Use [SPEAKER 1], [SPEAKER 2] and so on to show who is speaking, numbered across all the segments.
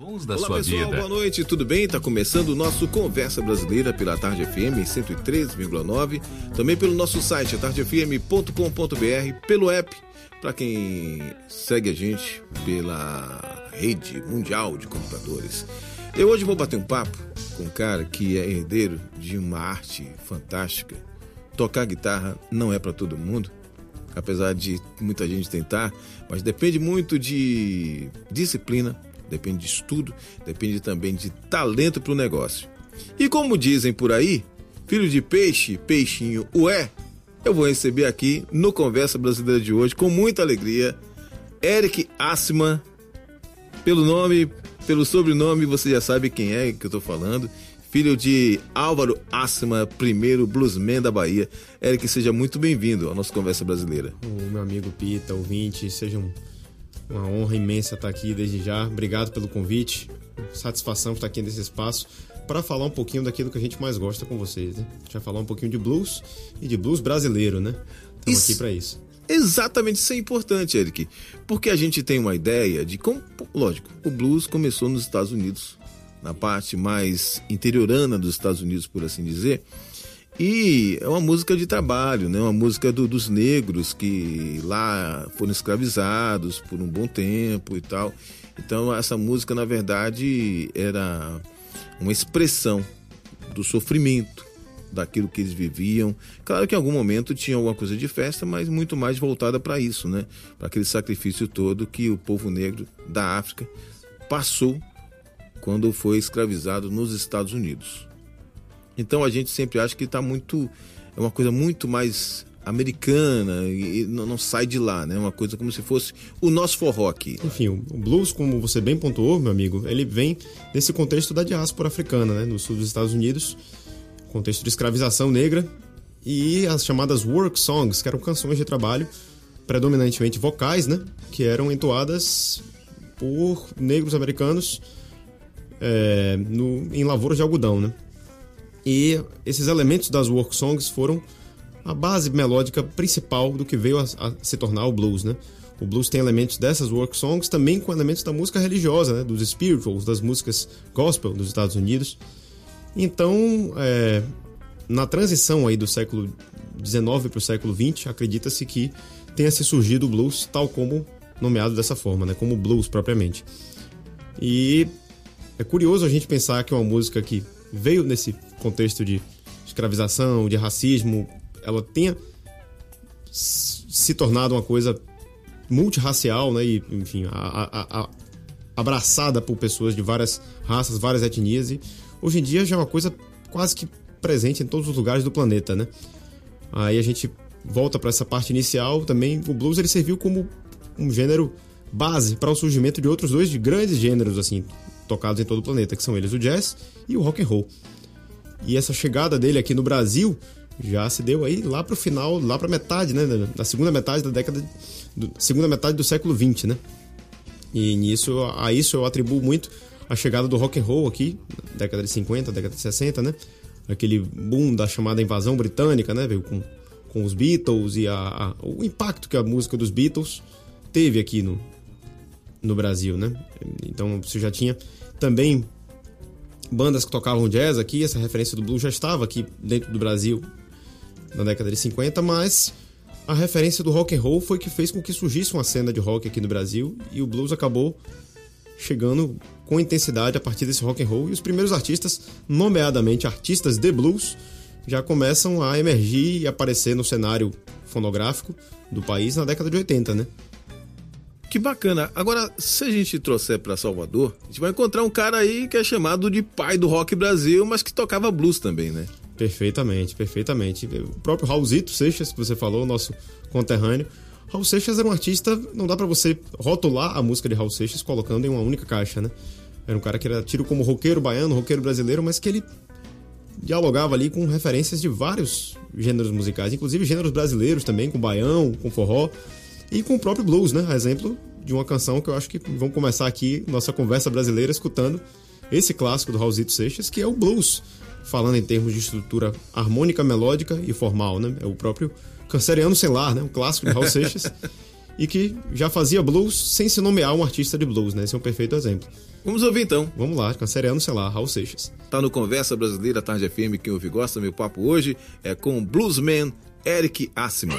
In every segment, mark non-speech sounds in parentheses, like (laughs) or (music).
[SPEAKER 1] Bons da
[SPEAKER 2] Olá
[SPEAKER 1] sua
[SPEAKER 2] pessoal,
[SPEAKER 1] vida.
[SPEAKER 2] boa noite, tudo bem? Está começando o nosso Conversa Brasileira pela Tarde FM 103,9, também pelo nosso site tardefm.com.br, pelo app, para quem segue a gente pela rede mundial de computadores. Eu hoje vou bater um papo com um cara que é herdeiro de uma arte fantástica. Tocar guitarra não é para todo mundo, apesar de muita gente tentar, mas depende muito de disciplina, depende de estudo, depende também de talento para o negócio. E como dizem por aí, filho de peixe, peixinho, ué, eu vou receber aqui no Conversa Brasileira de hoje, com muita alegria, Eric Assman, pelo nome, pelo sobrenome, você já sabe quem é que eu estou falando. Filho de Álvaro Assman, primeiro bluesman da Bahia. Eric, seja muito bem-vindo à nossa Conversa Brasileira.
[SPEAKER 3] O meu amigo Pita, ouvinte, seja um, uma honra imensa estar aqui desde já. Obrigado pelo convite. Satisfação estar aqui nesse espaço para falar um pouquinho daquilo que a gente mais gosta com vocês, né? A gente vai falar um pouquinho de blues e de blues brasileiro, né? Estamos aqui para isso.
[SPEAKER 2] Exatamente, isso é importante, Eric. Porque a gente tem uma ideia de como. Lógico, o blues começou nos Estados Unidos, na parte mais interiorana dos Estados Unidos, por assim dizer. E é uma música de trabalho, né? uma música do- dos negros que lá foram escravizados por um bom tempo e tal. Então, essa música, na verdade, era uma expressão do sofrimento, daquilo que eles viviam. Claro que em algum momento tinha alguma coisa de festa, mas muito mais voltada para isso, né? Para aquele sacrifício todo que o povo negro da África passou quando foi escravizado nos Estados Unidos. Então a gente sempre acha que está muito é uma coisa muito mais americana e não, sai de lá, né? Uma coisa como se fosse o nosso forró aqui.
[SPEAKER 3] Enfim, o o blues, como você bem pontuou, meu amigo, ele vem nesse contexto da diáspora africana, né? No sul dos Estados Unidos, contexto de escravização negra e as chamadas work songs, que eram canções de trabalho predominantemente vocais, né? Que eram entoadas por negros americanos é, no, em lavouras de algodão, né? E esses elementos das work songs foram a base melódica principal do que veio a, a se tornar o blues, né? O blues tem elementos dessas work songs, também com elementos da música religiosa, né? Dos spirituals, das músicas gospel dos Estados Unidos. Então, é, na transição aí do século XIX para o século XX, acredita-se que tenha se surgido o blues tal como nomeado dessa forma, né? Como blues propriamente. E é curioso a gente pensar que uma música que veio nesse contexto de escravização, de racismo, ela tenha se tornado uma coisa multirracial, né? E, enfim, a- a- a- abraçada por pessoas de várias raças, várias etnias. E hoje em dia já é uma coisa quase que presente em todos os lugares do planeta, né? Aí a gente volta para essa parte inicial também. O blues ele serviu como um gênero base para o surgimento de outros dois grandes gêneros assim tocados em todo o planeta, que são eles o jazz e o rock and roll. E essa chegada dele aqui no Brasil já se deu aí lá pro final, lá pra metade, né, da- da segunda metade da década do, segunda metade do século 20, né? E nisso a isso eu atribuo muito a chegada do rock and roll aqui, década de 50, década de 60, né? Aquele boom da chamada invasão britânica, né, veio com com os Beatles e a, a- o impacto que a música dos Beatles teve aqui no, no Brasil, né? Então você já tinha também bandas que tocavam jazz aqui, essa referência do blues já estava aqui dentro do Brasil na década de 50, mas a referência do rock and roll foi que fez com que surgisse uma cena de rock aqui no Brasil e o blues acabou chegando com intensidade a partir desse rock and roll e os primeiros artistas, nomeadamente artistas de blues, já começam a emergir e aparecer no cenário fonográfico do país na década de 80, né?
[SPEAKER 2] Que bacana. Agora, se a gente trouxer para Salvador, a gente vai encontrar um cara aí que é chamado de pai do rock Brasil, mas que tocava blues também, né?
[SPEAKER 3] Perfeitamente, perfeitamente. O próprio Raulzito Seixas, que você falou, nosso conterrâneo. Raul Seixas era um artista, não dá pra você rotular a música de Raul Seixas colocando em uma única caixa, né? Era um cara que era tido como roqueiro baiano, roqueiro brasileiro, mas que ele dialogava ali com referências de vários gêneros musicais, inclusive gêneros brasileiros também, com baião, com forró e com o próprio blues, né? Exemplo de uma canção que eu acho que vamos começar aqui nossa conversa brasileira escutando esse clássico do Raulzito Seixas, que é o blues, falando em termos de estrutura harmônica, melódica e formal, né? É o próprio Canceriano Celar, né? O clássico de Raul Seixas. (laughs) e que já fazia blues sem se nomear um artista de blues, né? Esse é um perfeito exemplo.
[SPEAKER 2] Vamos ouvir então.
[SPEAKER 3] Vamos lá, canceriano, sei lá, Raul Seixas.
[SPEAKER 2] Tá no Conversa Brasileira Tarde FM, quem ouve gosta, meu papo hoje é com o bluesman Eric Assman.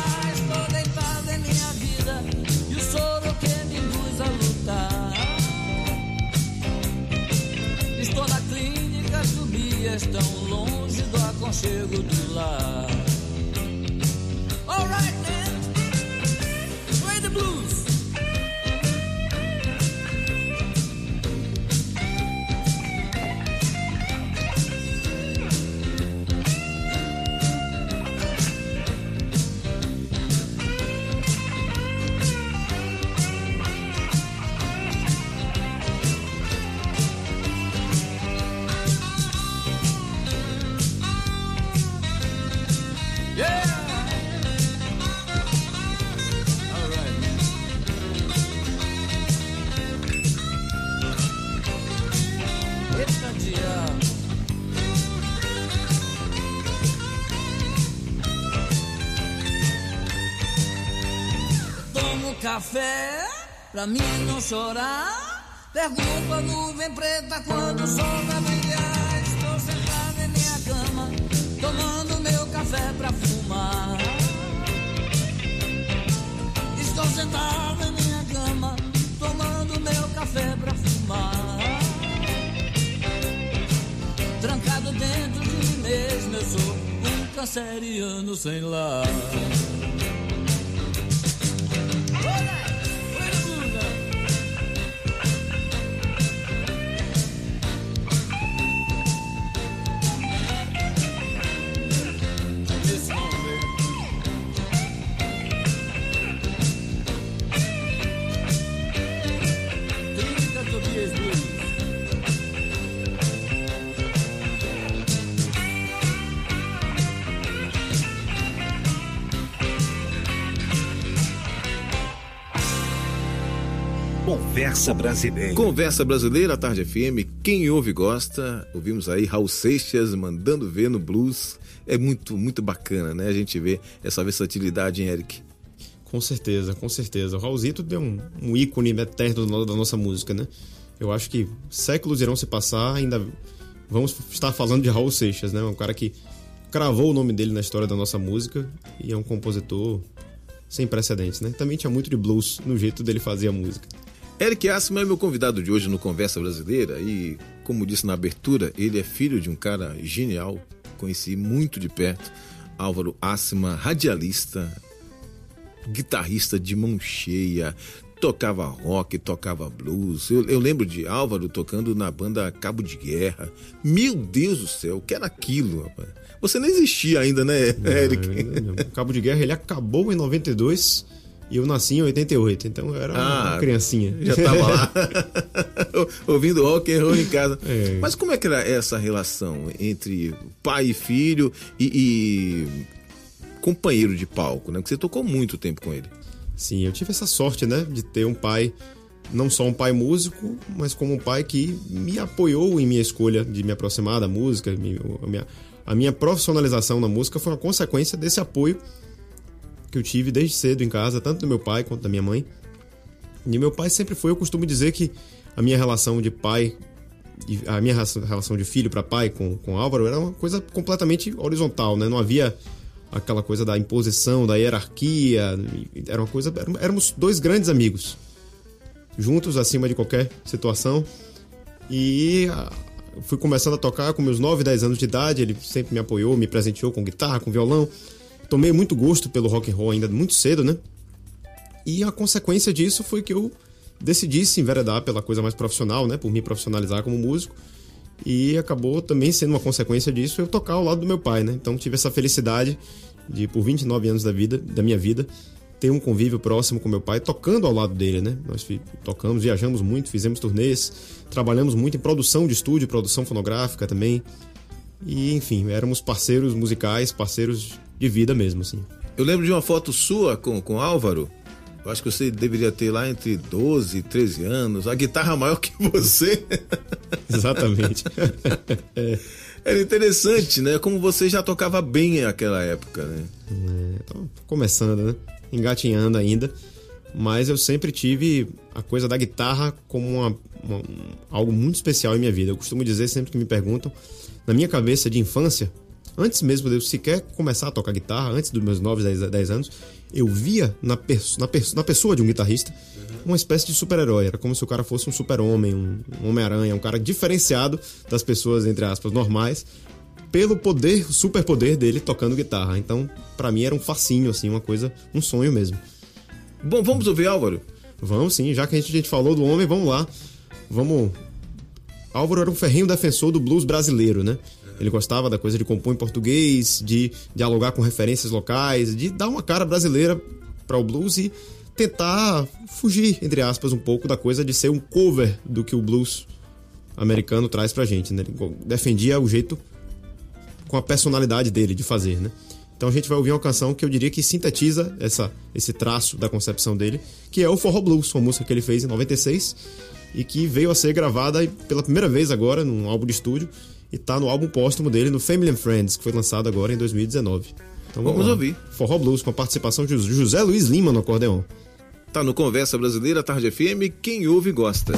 [SPEAKER 1] subias tão longe do aconchego do lar. Alright, man. Play the blues. Pra mim não chorar. Pergunto a nuvem preta quando o sol vai brilhar. Estou sentado em minha cama, tomando meu café pra fumar. Estou sentado em minha cama, tomando meu café pra fumar. Trancado dentro de mim mesmo, eu sou um canceriano sem lar.
[SPEAKER 2] Conversa Brasileira. Conversa Brasileira, Tarde FM. Quem ouve gosta. Ouvimos aí Raul Seixas mandando ver no blues. É muito, muito bacana, né? A gente vê essa versatilidade em Eric.
[SPEAKER 3] Com certeza, com certeza. O Raulzito deu um, um ícone eterno da nossa música, né? Eu acho que séculos irão se passar, ainda vamos estar falando de Raul Seixas, né? Um cara que cravou o nome dele na história da nossa música e é um compositor sem precedentes, né? Também tinha muito de blues no jeito dele fazer a música.
[SPEAKER 2] Eric Assman é meu convidado de hoje no Conversa Brasileira e, como disse na abertura, ele é filho de um cara genial, conheci muito de perto, Álvaro Assman, radialista, guitarrista de mão cheia, tocava rock, tocava blues. Eu, eu, lembro de Álvaro tocando na banda Cabo de Guerra. Meu Deus do céu, o que era aquilo, rapaz? Você não existia ainda, né, Eric?
[SPEAKER 3] Não, Cabo de Guerra ele acabou em 92 e eu nasci em 88, então eu era ah, uma criancinha.
[SPEAKER 2] Já tava lá (laughs) ouvindo rock and roll em casa. É. Mas como é que era essa relação entre pai e filho e, e companheiro de palco, né? Porque você tocou muito tempo com ele.
[SPEAKER 3] Sim, eu tive essa sorte, né, de ter um pai não só um pai músico, mas como um pai que me apoiou em minha escolha de me aproximar da música. A minha, a minha profissionalização na música foi uma consequência desse apoio que eu tive desde cedo em casa, tanto do meu pai quanto da minha mãe. E meu pai sempre foi, eu costumo dizer que a minha relação de pai, a minha relação de filho para pai com, com Álvaro era uma coisa completamente horizontal, né? Não havia aquela coisa da imposição, da hierarquia, era uma coisa, éramos dois grandes amigos, juntos acima de qualquer situação. E fui começando a tocar com meus 9, 10 anos de idade, ele sempre me apoiou, me presenteou com guitarra, com violão. Tomei muito gosto pelo rock and roll ainda muito cedo, né? E a consequência disso foi que eu decidi se enveredar pela coisa mais profissional, né? Por me profissionalizar como músico. E acabou também sendo uma consequência disso eu tocar ao lado do meu pai, né? Então tive essa felicidade de, por 29 anos da vida, da minha vida, ter um convívio próximo com meu pai, tocando ao lado dele, né? Nós tocamos, viajamos muito, fizemos turnês, trabalhamos muito em produção de estúdio, produção fonográfica também. E, enfim, éramos parceiros musicais, parceiros de vida mesmo, assim.
[SPEAKER 2] Eu lembro de uma foto sua com, com Álvaro, eu acho que você deveria ter lá entre 12 e 13 anos, a guitarra maior que você. (laughs)
[SPEAKER 3] Exatamente. (laughs)
[SPEAKER 2] é. Era interessante, né? Como você já tocava bem naquela época, né?
[SPEAKER 3] É, começando, né? Engatinhando ainda. Mas eu sempre tive a coisa da guitarra como uma, uma, algo muito especial em minha vida. Eu costumo dizer sempre que me perguntam, na minha cabeça de infância, antes mesmo de eu sequer começar a tocar guitarra, antes dos meus 9, 10, 10 anos, eu via na, perso na, perso na pessoa de um guitarrista uma espécie de super-herói. Era como se o cara fosse um super-homem, um, um Homem-Aranha, um cara diferenciado das pessoas, entre aspas, normais, pelo poder, superpoder dele tocando guitarra. Então, para mim era um facinho, assim, uma coisa, um sonho mesmo.
[SPEAKER 2] Bom, vamos ouvir Álvaro?
[SPEAKER 3] Vamos sim, já que a gente, a gente falou do homem, vamos lá. Vamos. Álvaro era um ferrinho defensor do blues brasileiro, né? Ele gostava da coisa de compor em português, de dialogar com referências locais, de dar uma cara brasileira para o blues e tentar fugir, entre aspas, um pouco da coisa de ser um cover do que o blues americano traz pra gente, né? Ele defendia o jeito com a personalidade dele de fazer, né? Então a gente vai ouvir uma canção que eu diria que sintetiza essa, esse traço da concepção dele, que é o Forró Blues, uma música que ele fez em 96 e que veio a ser gravada pela primeira vez agora num álbum de estúdio e tá no álbum póstumo dele no Family and Friends, que foi lançado agora em 2019.
[SPEAKER 2] Então vamos, vamos ouvir.
[SPEAKER 3] Forró Blues com a participação de José Luiz Lima no acordeão.
[SPEAKER 2] Tá no Conversa Brasileira Tarde FM, quem ouve gosta.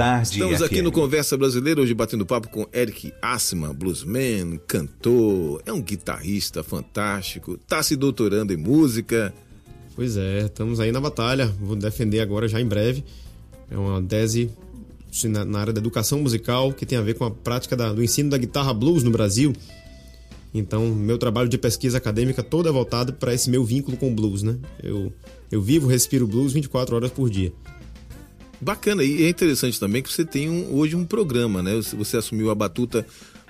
[SPEAKER 4] Tarde
[SPEAKER 2] Estamos aqui
[SPEAKER 4] FM.
[SPEAKER 2] no Conversa Brasileira, hoje batendo papo com Eric Assman, bluesman, cantor, é um guitarrista fantástico, tá se doutorando em música.
[SPEAKER 3] Pois é, estamos aí na batalha. Vou defender agora já em breve. É uma tese na, na área da educação musical que tem a ver com a prática da- do ensino da guitarra blues no Brasil. Então, meu trabalho de pesquisa acadêmica todo é voltado para esse meu vínculo com o blues, né? Eu, eu vivo, respiro blues 24 horas por dia.
[SPEAKER 2] Bacana, e é interessante também que você tem um- hoje um programa, né? Você- assumiu a batuta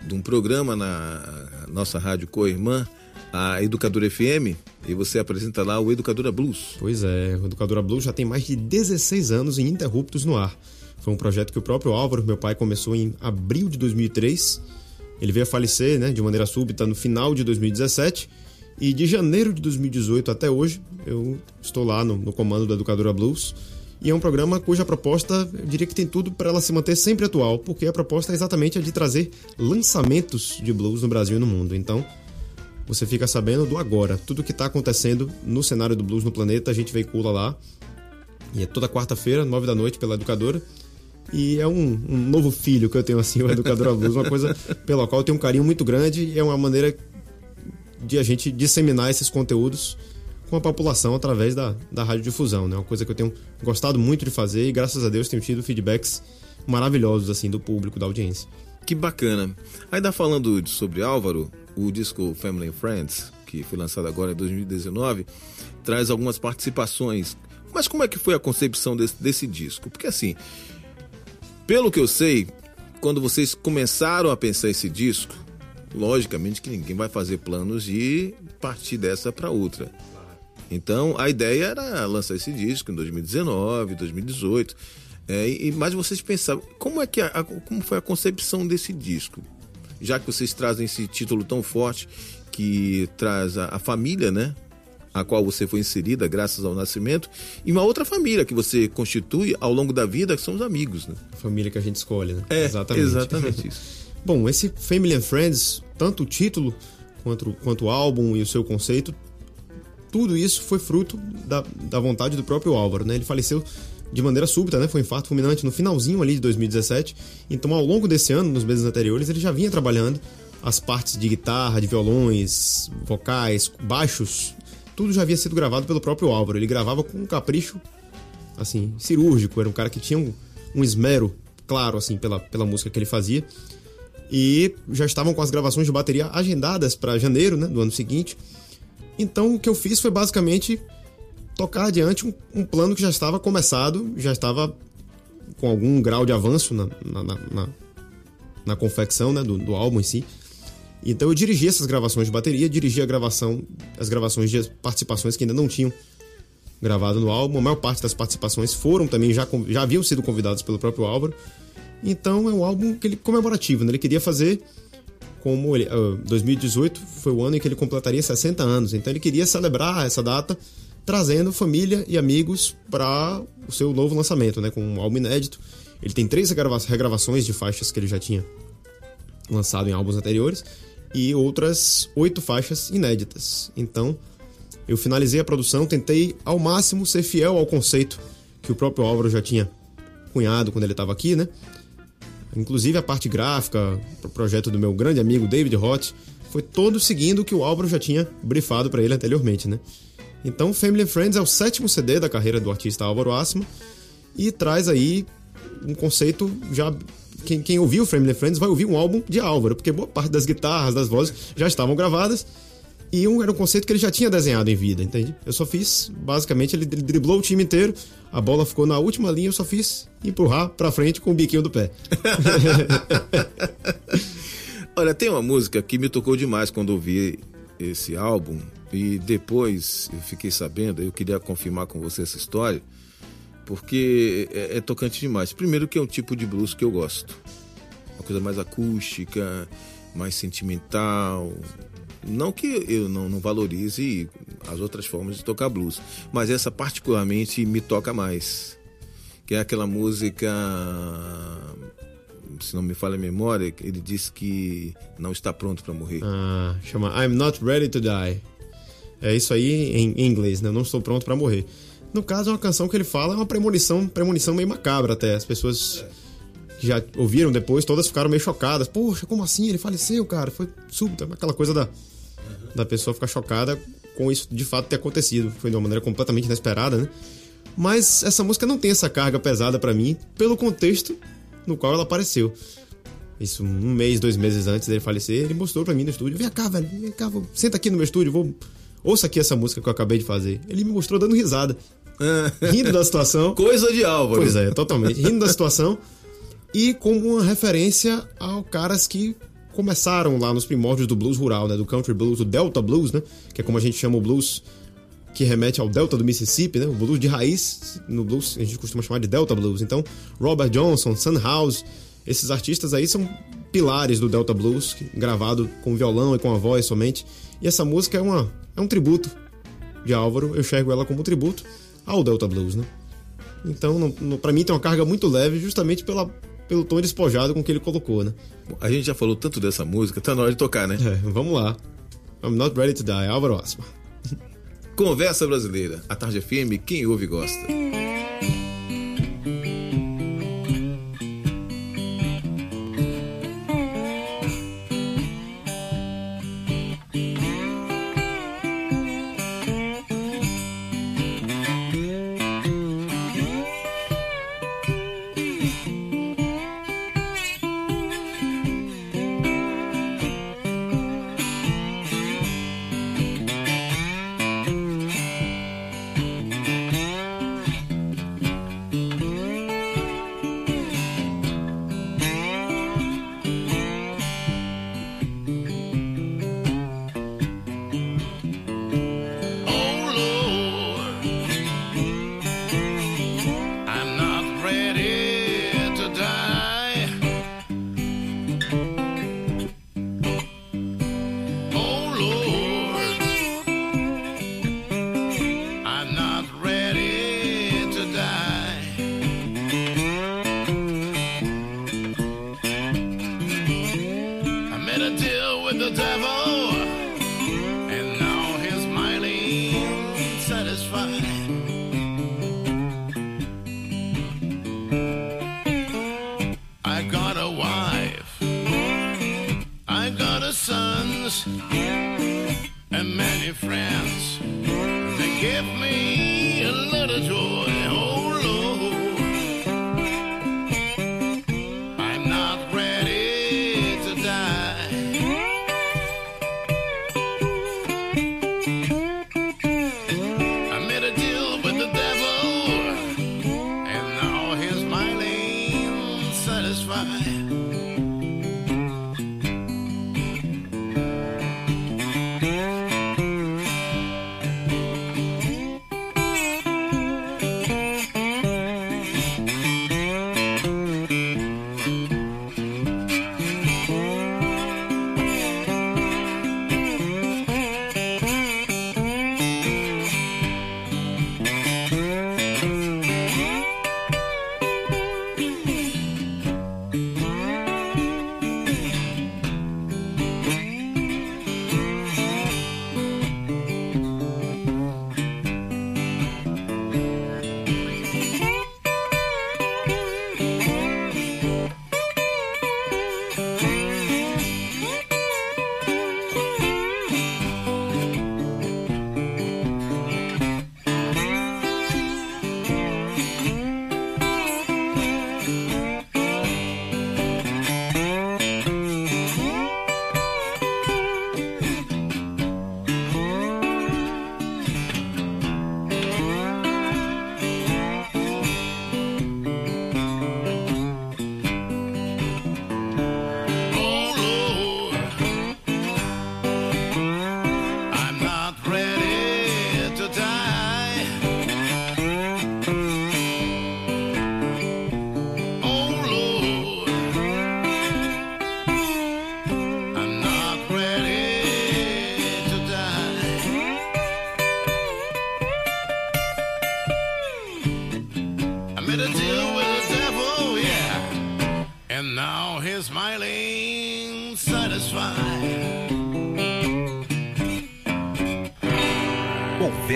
[SPEAKER 2] de um programa na nossa rádio co-irmã, a Educadora FM, e você apresenta lá o Educadora Blues.
[SPEAKER 3] Pois é, o Educadora Blues já tem mais de 16 anos ininterruptos no ar. Foi um projeto que o próprio Álvaro, meu pai, começou em abril de 2003. Ele veio a falecer né, de maneira súbita no final de 2017. E de janeiro de 2018 até hoje, eu estou lá no, no comando da Educadora Blues. E é um programa cuja proposta, eu diria que tem tudo para ela se manter sempre atual, porque a proposta é exatamente a de trazer lançamentos de blues no Brasil e no mundo. Então, você fica sabendo do agora. Tudo que está acontecendo no cenário do blues no planeta, a gente veicula lá. E é toda quarta-feira, nove da noite, pela educadora. E é um, um novo filho que eu tenho assim, o Educadora Blues, uma coisa pela qual eu tenho um carinho muito grande e é uma maneira de a gente disseminar esses conteúdos com a população através da, da radiodifusão, né? Uma coisa que eu tenho gostado muito de fazer e graças a Deus tenho tido feedbacks maravilhosos assim do público, da audiência.
[SPEAKER 2] Que bacana. Ainda falando de- sobre Álvaro, o disco Family and Friends, que foi lançado agora em 2019, traz algumas participações. Mas como é que foi a concepção desse, desse disco? Porque assim, pelo que eu sei, quando vocês começaram a pensar esse disco, logicamente que ninguém vai fazer planos de partir dessa para outra. Então a ideia era lançar esse disco em 2019, 2018. É, e, mas vocês pensavam, como é que a, a- como foi a concepção desse disco? Já que vocês trazem esse título tão forte que traz a, a família, né? A qual você foi inserida graças ao nascimento, e uma outra família que você constitui ao longo da vida, que são os amigos, né?
[SPEAKER 3] Família que a gente escolhe, né?
[SPEAKER 2] É, exatamente (laughs) isso.
[SPEAKER 3] Bom, esse Family and Friends, tanto o título quanto, quanto o álbum e o seu conceito, tudo isso foi fruto da, da vontade do próprio Álvaro, né? Ele faleceu de maneira súbita, né? Foi um infarto fulminante no finalzinho ali de 2017. Então, ao longo desse ano, nos meses anteriores, ele já vinha trabalhando as partes de guitarra, de violões, vocais, baixos, tudo já havia sido gravado pelo próprio Álvaro. Ele gravava com um capricho assim, cirúrgico, era um cara que tinha um, um esmero claro assim pela, pela música que ele fazia. E já estavam com as gravações de bateria agendadas para janeiro, né, do ano seguinte. Então o que eu fiz foi basicamente tocar adiante um, um plano que já estava começado, já estava com algum grau de avanço na, na, na, na- na confecção né, do, do álbum em si. Então eu dirigi essas gravações de bateria, dirigi a gravação, as gravações de participações que ainda não tinham gravado no álbum. A maior parte das participações foram também, já, já haviam sido convidados pelo próprio Álvaro. Então é um álbum que ele, comemorativo, né? Ele queria fazer como ele, ah, 2018 foi o ano em que ele completaria 60 anos. Então ele queria celebrar essa data trazendo família e amigos para o seu novo lançamento, né? Com um álbum inédito. Ele tem três regrava- regravações de faixas que ele já tinha lançado em álbuns anteriores e outras oito faixas inéditas. Então, eu finalizei a produção, tentei ao máximo ser fiel ao conceito que o próprio Álvaro já tinha cunhado quando ele estava aqui, né? Inclusive a parte gráfica, o projeto do meu grande amigo David Roth, foi todo seguindo o que o Álvaro já tinha brifado para ele anteriormente, né? Então, Family and Friends é o sétimo CD da carreira do artista Álvaro Assman e traz aí um conceito já quem, quem ouviu Family and Friends vai ouvir um álbum de Álvaro, porque boa parte das guitarras, das vozes já estavam gravadas e um era um conceito que ele já tinha desenhado em vida, entende? Eu só fiz, basicamente, ele dri- driblou o time inteiro, a bola ficou na última linha, eu só fiz empurrar pra frente com o biquinho do pé. (laughs)
[SPEAKER 2] Olha, tem uma música que me tocou demais quando ouvi esse álbum e depois eu fiquei sabendo, eu queria confirmar com você essa história, porque é, é tocante demais. Primeiro que é um tipo de blues que eu gosto. Uma coisa mais acústica, mais sentimental. Não que eu não, não valorize as outras formas de tocar blues, mas essa particularmente me toca mais. Que é aquela música se não me falha a memória, ele disse que não está pronto para morrer.
[SPEAKER 3] Ah, chama I'm Not Ready to Die. É isso aí em inglês, né? Não estou pronto pra morrer. No caso, é uma canção que ele fala, é uma premonição, premonição meio macabra até. As pessoas que já ouviram depois, todas ficaram meio chocadas. Poxa, como assim? Ele faleceu, cara? Foi súbito. Aquela coisa da, da pessoa ficar chocada com isso de fato ter acontecido. Foi de uma maneira completamente inesperada, né? Mas essa música não tem essa carga pesada para mim, pelo contexto no qual ela apareceu. Isso um mês, dois meses antes dele falecer, ele mostrou para mim no estúdio. Vem cá, velho, vem cá, vou... senta aqui no meu estúdio, vou. Ouça aqui essa música que eu acabei de fazer. Ele me mostrou dando risada. (laughs) rindo da situação.
[SPEAKER 5] Coisa de Álvaro.
[SPEAKER 3] Pois é, totalmente. Rindo da situação. E como uma referência ao caras que começaram lá nos primórdios do blues rural, né? Do country blues, do delta blues, né? Que é como a gente chama o blues que remete ao delta do Mississippi, né? O blues de raiz, no blues a gente costuma chamar de delta blues. Então, Robert Johnson, Sun House, esses artistas aí são pilares do delta blues, gravado com violão e com a voz somente. E essa música é uma é um tributo de Álvaro, eu enxergo ela como um tributo ao delta blues, né? Então, para mim tem uma carga muito leve justamente pela pelo tom despojado com que ele colocou, né?
[SPEAKER 5] A gente já falou tanto dessa música, tá na hora de tocar, né?
[SPEAKER 3] É, vamos lá. I'm Not Ready to Die, Álvaro Asma. (laughs)
[SPEAKER 5] Conversa Brasileira, a Tarde FM, quem ouve gosta. forgive me.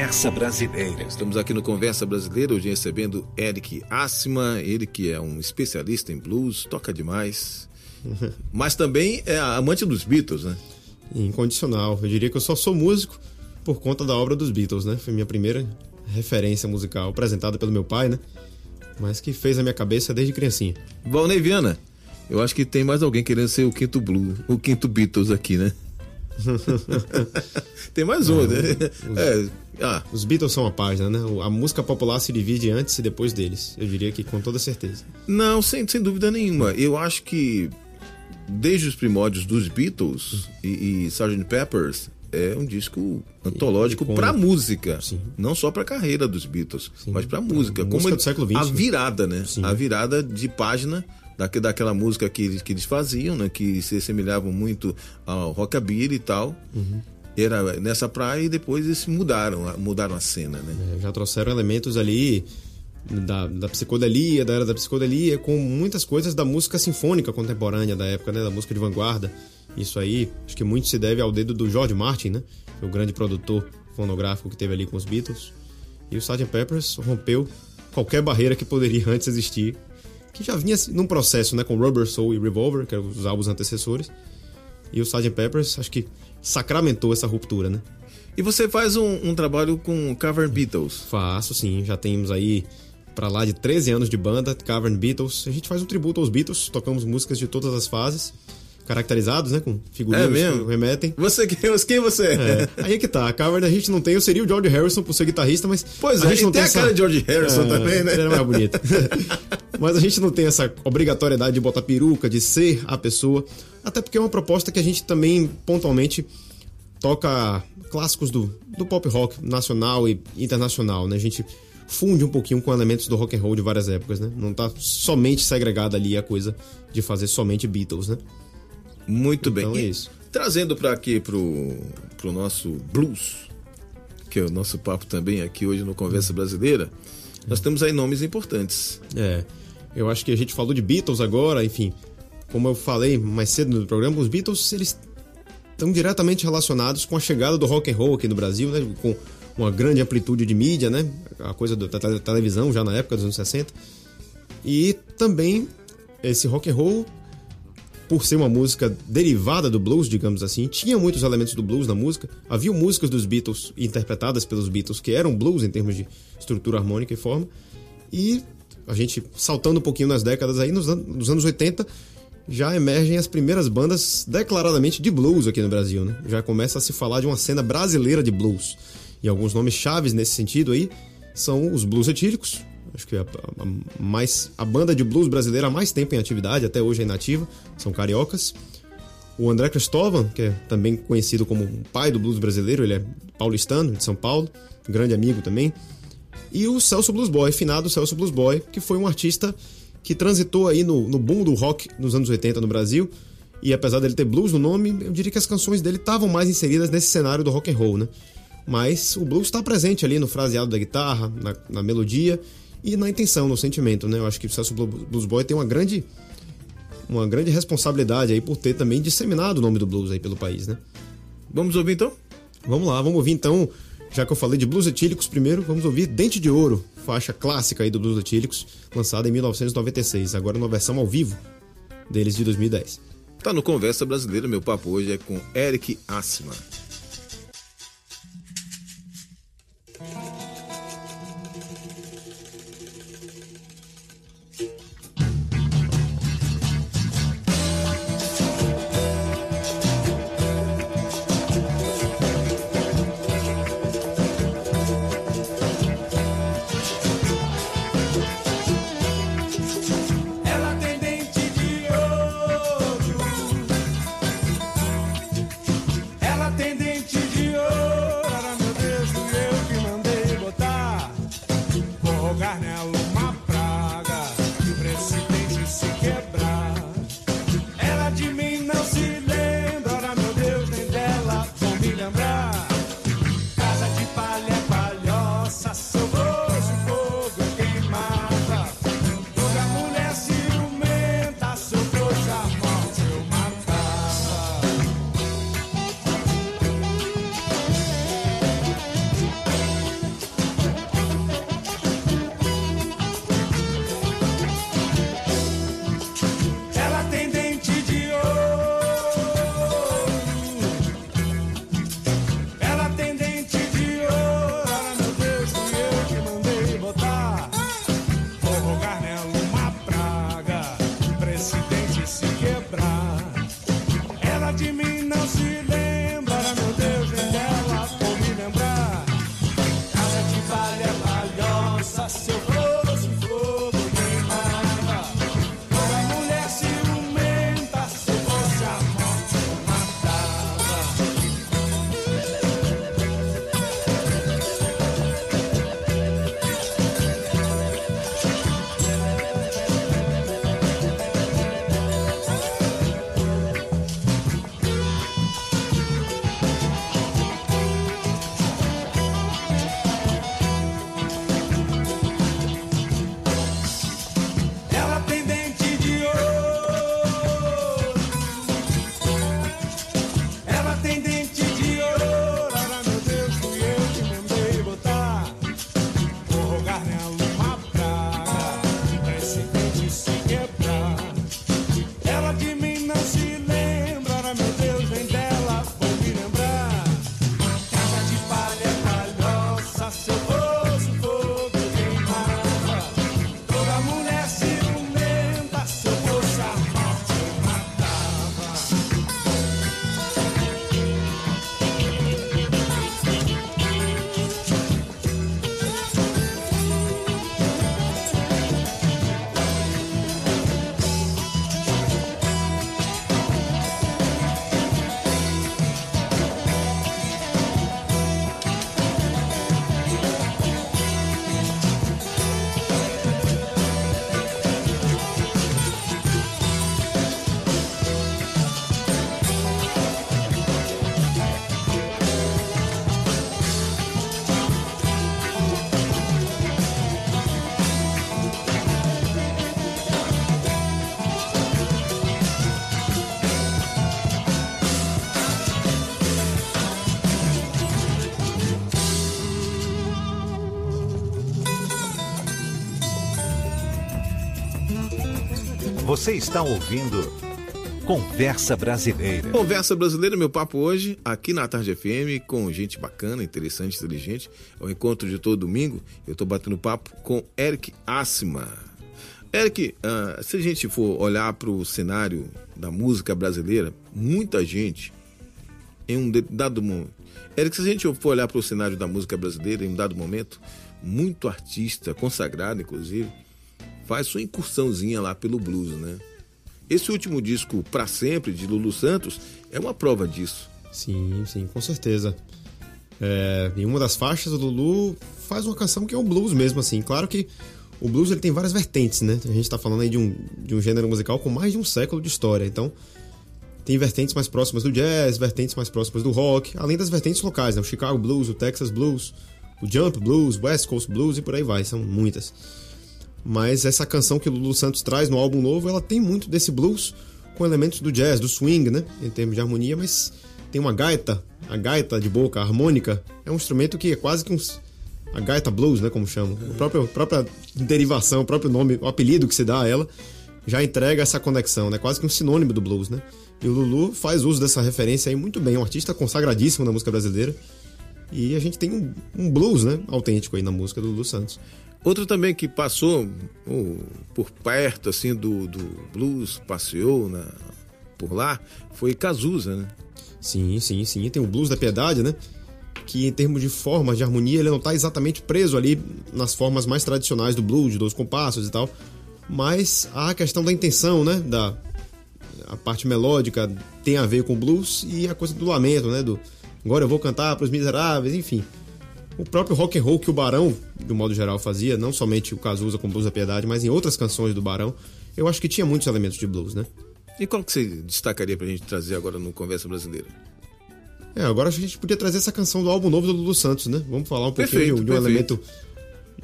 [SPEAKER 4] Conversa Brasileira.
[SPEAKER 2] Estamos aqui no Conversa Brasileira, hoje recebendo Eric Assima, ele que é um especialista em blues, toca demais, (laughs) mas também é amante dos Beatles, né?
[SPEAKER 3] Incondicional. Eu diria que eu só sou músico por conta da obra dos Beatles, né? Foi minha primeira referência musical, apresentada pelo meu pai, né? Mas que fez a minha cabeça desde criancinha.
[SPEAKER 2] Valnei Viana, eu acho que tem mais alguém querendo ser o quinto Blue, o quinto Beatles aqui, né? (laughs) Tem mais um, né?
[SPEAKER 3] Os, é, ah. os Beatles são uma página, né? A música popular se divide antes e depois deles. Eu diria que com toda certeza.
[SPEAKER 2] Não, sem, sem dúvida nenhuma. Eu acho que desde os primórdios dos Beatles e, e Sgt. Peppers é um disco antológico para música, Sim. não só para carreira dos Beatles, Sim. mas para música,
[SPEAKER 3] a
[SPEAKER 2] como
[SPEAKER 3] música do século XX,
[SPEAKER 2] a virada, né? Sim. A virada de página daquela música que eles, que eles faziam, né? Que se assemelhavam muito ao rockabilly e tal. Uhum. Era nessa praia e depois eles mudaram, mudaram a cena, né?
[SPEAKER 3] É, já trouxeram elementos ali da, da psicodelia, da era da psicodelia, com muitas coisas da música sinfônica contemporânea da época, né? Da música de vanguarda. Isso aí, acho que muito se deve ao dedo do George Martin, né? O grande produtor fonográfico que teve ali com os Beatles. E o Sgt. Peppers rompeu qualquer barreira que poderia (laughs) antes existir que já vinha num processo, né, com Rubber Soul e Revolver, que eram os álbuns antecessores. E o Sgt. Peppers, acho que sacramentou essa ruptura, né?
[SPEAKER 2] E você faz um, um trabalho com Cavern Beatles?
[SPEAKER 3] Faço, sim. Já temos aí para lá de 13 anos de banda, Cavern Beatles. A gente faz um tributo aos Beatles, tocamos músicas de todas as fases caracterizados, né? Com figurinhas
[SPEAKER 2] é mesmo?
[SPEAKER 3] que remetem.
[SPEAKER 2] Você quem, (laughs) quem você é?
[SPEAKER 3] é? Aí é que tá. A Cavern a gente não tem. Eu seria o George Harrison por ser guitarrista, mas.
[SPEAKER 2] Pois
[SPEAKER 3] a
[SPEAKER 2] é,
[SPEAKER 3] gente não
[SPEAKER 2] tem,
[SPEAKER 3] tem
[SPEAKER 2] a cara de George Harrison é, também, né?
[SPEAKER 3] Era mais bonito. (laughs) mas a gente não tem essa obrigatoriedade de botar peruca, de ser a pessoa. Até porque é uma proposta que a gente também, pontualmente, toca clássicos do, do pop rock nacional e internacional, né? A gente funde um pouquinho com elementos do rock and roll de várias épocas, né? Não tá somente segregada ali a coisa de fazer somente Beatles, né?
[SPEAKER 2] Muito
[SPEAKER 3] então
[SPEAKER 2] bem.
[SPEAKER 3] É isso.
[SPEAKER 2] Trazendo para aqui pro, pro nosso blues, que é o nosso papo também aqui hoje no Conversa Brasileira, nós temos aí nomes importantes.
[SPEAKER 3] É. Eu acho que a gente falou de Beatles agora, enfim. Como eu falei mais cedo no programa, os Beatles eles estão diretamente relacionados com a chegada do rock and roll aqui no Brasil, né? Com uma grande amplitude de mídia, né? A coisa da televisão já na época dos anos 60. E também esse rock and roll por ser uma música derivada do blues, digamos assim, tinha muitos elementos do blues na música. Havia músicas dos Beatles interpretadas pelos Beatles que eram blues em termos de estrutura harmônica e forma. E a gente saltando um pouquinho nas décadas aí, nos, an nos anos 80, já emergem as primeiras bandas declaradamente de blues aqui no Brasil, né? Já começa a se falar de uma cena brasileira de blues. E alguns nomes chaves nesse sentido aí são os blues etílicos, acho que a, a, mais, a banda de blues brasileira há mais tempo em atividade, até hoje é inativa, são cariocas. O André Cristóvão, que é também conhecido como o pai do blues brasileiro, ele é paulistano, de São Paulo, grande amigo também. E o Celso Blues Boy, finado Celso Blues Boy, que foi um artista que transitou aí no, no boom do rock nos anos 80 no Brasil. E apesar dele ter blues no nome, eu diria que as canções dele estavam mais inseridas nesse cenário do rock and roll, né? Mas o blues está presente ali no fraseado da guitarra, na, na melodia e na intenção, no sentimento, né? Eu acho que o Celso Blues Boy tem uma grande uma grande responsabilidade aí por ter também disseminado o nome do blues aí pelo país, né?
[SPEAKER 2] Vamos ouvir então?
[SPEAKER 3] Vamos lá, vamos ouvir então, já que eu falei de blues etílicos primeiro, vamos ouvir Dente de Ouro, faixa clássica aí do blues etílicos, lançada em 1996, agora numa versão ao vivo deles de 2010.
[SPEAKER 2] Tá no Conversa Brasileira, meu papo hoje é com Eric Assima.
[SPEAKER 4] Você está ouvindo Conversa Brasileira.
[SPEAKER 2] Conversa Brasileira, meu papo hoje, aqui na Tarde FM, com gente bacana, interessante, inteligente. É o encontro de todo domingo. Eu estou batendo papo com Eric Assima. Eric, uh, se a gente for olhar para o cenário da música brasileira, muita gente, em um dado momento. Eric, se a gente for olhar para o cenário da música brasileira, em um dado momento, muito artista, consagrado inclusive, faz sua incursãozinha lá pelo blues, né? Esse último disco, Pra Sempre, de Lulu Santos, é uma prova disso.
[SPEAKER 3] Sim, sim, com certeza. É, em uma das faixas, o Lulu faz uma canção que é o blues mesmo, assim. Claro que o blues ele tem várias vertentes, né? A gente está falando aí de um, de um gênero musical com mais de um século de história. Então, tem vertentes mais próximas do jazz, vertentes mais próximas do rock, além das vertentes locais, né? O Chicago Blues, o Texas Blues, o Jump Blues, West Coast Blues e por aí vai, são muitas. Mas essa canção que o Lulu Santos traz no álbum novo, ela tem muito desse blues com elementos do jazz, do swing, né? Em termos de harmonia, mas tem uma gaita, a gaita de boca, a harmônica, é um instrumento que é quase que um. A gaita blues, né? Como chamam. A própria, própria derivação, o próprio nome, o apelido que se dá a ela, já entrega essa conexão, né? Quase que um sinônimo do blues, né? E o Lulu faz uso dessa referência aí muito bem, um artista consagradíssimo na música brasileira. E a gente tem um, um blues, né? Autêntico aí na música do Lulu Santos.
[SPEAKER 2] Outro também que passou oh, por perto assim do, do blues, passeou na, por lá, foi Cazuza, né?
[SPEAKER 3] Sim, sim, sim. Tem o blues da piedade, né? Que em termos de formas de harmonia, ele não está exatamente preso ali nas formas mais tradicionais do blues, de dois compassos e tal. Mas a questão da intenção, né? Da a parte melódica tem a ver com blues e a coisa do lamento, né? Do agora eu vou cantar para os miseráveis, enfim o próprio rock and roll que o Barão, de um modo geral, fazia, não somente o Cazuza com Blues da Piedade, mas em outras canções do Barão, eu acho que tinha muitos elementos de blues, né?
[SPEAKER 2] E qual que você destacaria pra gente trazer agora no Conversa Brasileira?
[SPEAKER 3] É, agora a gente podia trazer essa canção do álbum novo do Lulu Santos, né? Vamos falar um pouquinho perfeito, de, um, elemento,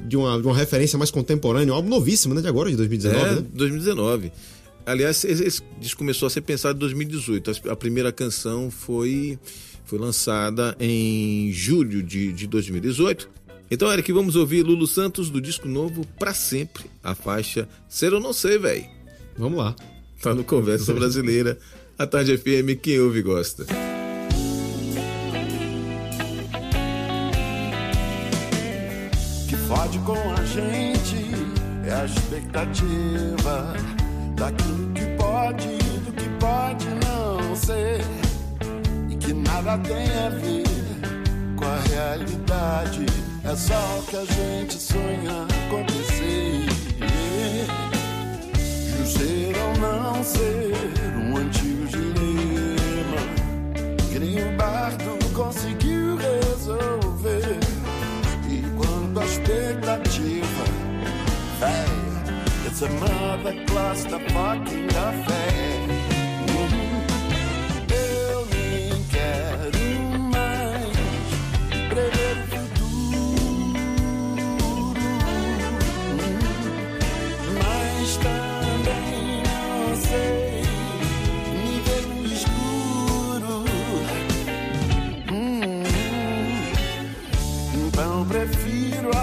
[SPEAKER 3] de uma, de uma referência mais contemporânea, um álbum novíssimo, né? De agora, de 2019, é, né?
[SPEAKER 2] 2019. Aliás, esse disco começou a ser pensado em 2018. A primeira canção foi foi lançada em julho de, de 2018. Então, Eric, vamos ouvir Lulu Santos do disco novo Pra Sempre, a faixa Ser ou Não Ser, velho.
[SPEAKER 3] Vamos lá.
[SPEAKER 2] Tá no Conversa Brasileira, a Tarde FM, quem ouve gosta.
[SPEAKER 6] Que fode com a gente é a expectativa daquilo que pode e do que pode não ser que nada tem a ver com a realidade. É só o que a gente sonha acontecer. Ser ou não ser um antigo dilema que nem o bardo conseguiu resolver. E quanto à expectativa, véia, it's another cluster fucking affair.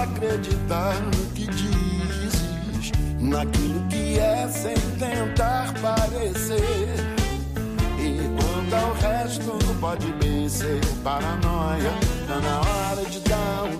[SPEAKER 6] Acreditar no que dizes, naquilo que é sem tentar parecer. E quanto ao resto, pode bem ser paranoia. Tá na hora de dar um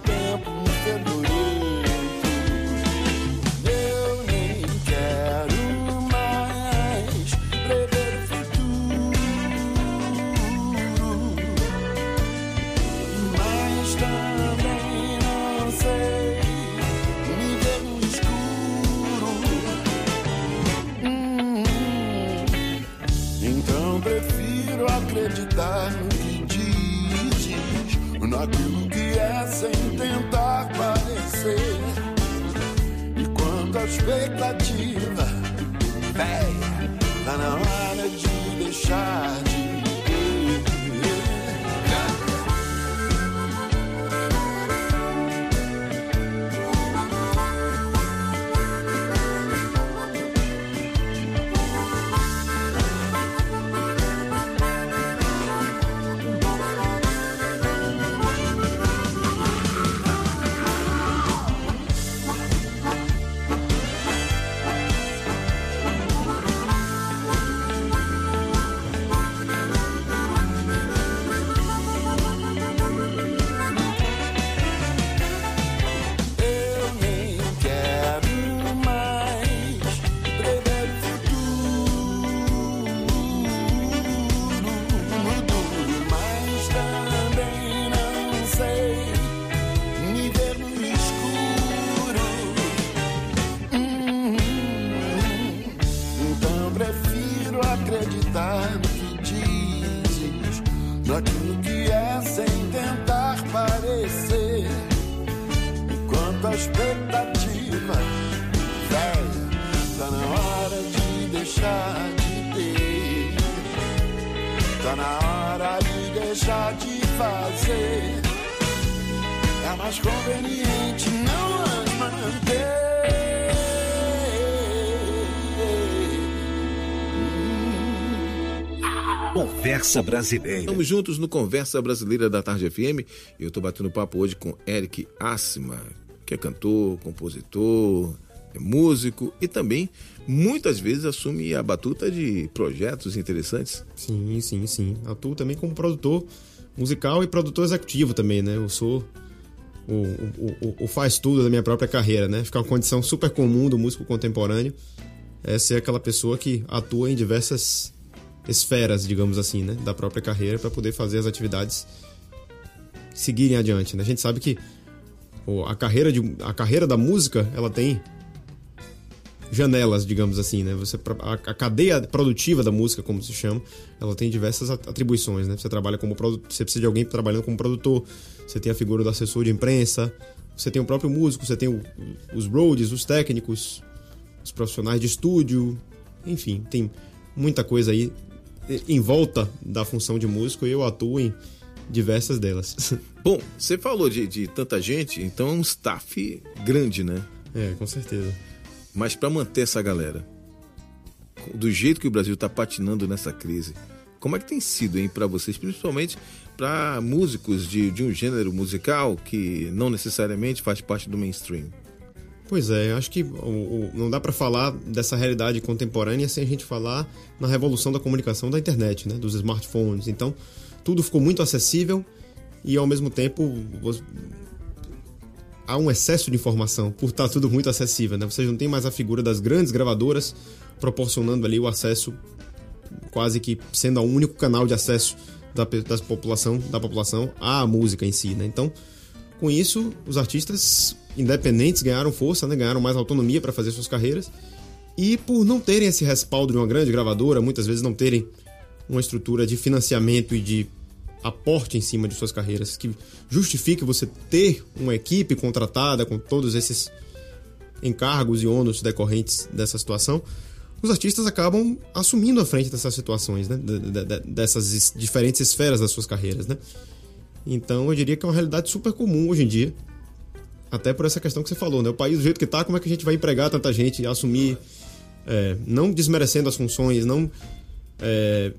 [SPEAKER 6] fazer. É mais conveniente não as manter.
[SPEAKER 4] Conversa Brasileira.
[SPEAKER 2] Estamos juntos no Conversa Brasileira da Tarde FM. Eu estou batendo papo hoje com Eric Assima, que é cantor, compositor, é músico e também muitas vezes assume a batuta de projetos interessantes.
[SPEAKER 3] Sim, sim, sim. Atuo também como produtor musical e produtor executivo também, né? Eu sou o, o, o, o faz tudo da minha própria carreira, né? Fica uma condição super comum do músico contemporâneo é ser aquela pessoa que atua em diversas esferas, digamos assim, né, da própria carreira para poder fazer as atividades seguirem adiante. Né? A gente sabe que a carreira, de, a carreira da música ela tem janelas, digamos assim, né? Você a, cadeia produtiva da música, como se chama, ela tem diversas atribuições, né? Você trabalha como produtor, você precisa de alguém trabalhando como produtor, você tem a figura do assessor de imprensa, você tem o próprio músico, você tem o, os roadies, os técnicos, os profissionais de estúdio, enfim, tem muita coisa aí em volta da função de músico e eu atuo em diversas delas. (laughs)
[SPEAKER 2] Bom, você falou de, de tanta gente, então é um staff grande, né?
[SPEAKER 3] É, com certeza.
[SPEAKER 2] Mas para manter essa galera, do jeito que o Brasil está patinando nessa crise, como é que tem sido, hein, para vocês, principalmente para músicos de, de um gênero musical que não necessariamente faz parte do mainstream?
[SPEAKER 3] Pois é, acho que o, o, não dá para falar dessa realidade contemporânea sem a gente falar na revolução da comunicação da internet, né, dos smartphones. Então, tudo ficou muito acessível e ao mesmo tempo há um excesso de informação por estar tudo muito acessível, né? Não tem mais a figura das grandes gravadoras proporcionando ali o acesso quase que sendo o único canal de acesso da, da população da população à música em si, né? Então, com isso, os artistas independentes ganharam força, né? ganharam mais autonomia para fazer suas carreiras. E por não terem esse respaldo de uma grande gravadora, muitas vezes não terem uma estrutura de financiamento e de aporte em cima de suas carreiras que justifique você ter uma equipe contratada com todos esses encargos e ônus decorrentes dessa situação, os artistas acabam assumindo a frente dessas situações, né? dessas diferentes esferas das suas carreiras. Né? Então eu diria que é uma realidade super comum hoje em dia. Até por essa questão que você falou, né? O país do jeito que está, como é que a gente vai empregar tanta gente e assumir, é, não desmerecendo as funções, não é,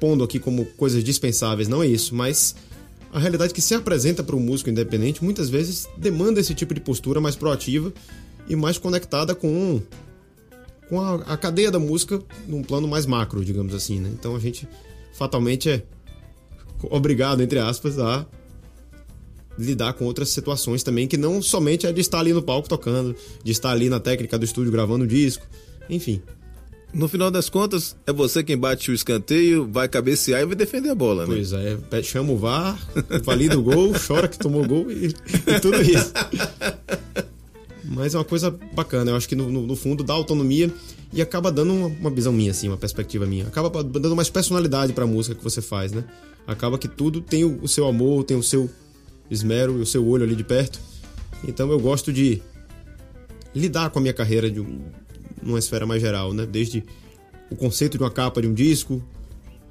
[SPEAKER 3] pondo aqui como coisas dispensáveis, não é isso, mas a realidade que se apresenta para o músico independente muitas vezes demanda esse tipo de postura mais proativa e mais conectada com, com a, a cadeia da música num plano mais macro, digamos assim, né? Então a gente fatalmente é obrigado, entre aspas, a lidar com outras situações também, que não somente é de estar ali no palco tocando, de estar ali na técnica do estúdio gravando o disco, enfim.
[SPEAKER 2] No final das contas, é você quem bate o escanteio, vai cabecear e vai defender a bola,
[SPEAKER 3] né? Pois é, chama o VAR, valida o gol, (laughs) chora que tomou gol e, e, tudo isso. Mas é uma coisa bacana, eu acho que no, no, no fundo dá autonomia e acaba dando uma, uma, visão minha, assim, uma perspectiva minha. Acaba dando mais personalidade para a música que você faz, né? Acaba que tudo tem o, o seu amor, tem o seu esmero e o seu olho ali de perto. Então eu gosto de lidar com a minha carreira de numa esfera mais geral, né? Desde o conceito de uma capa de um disco,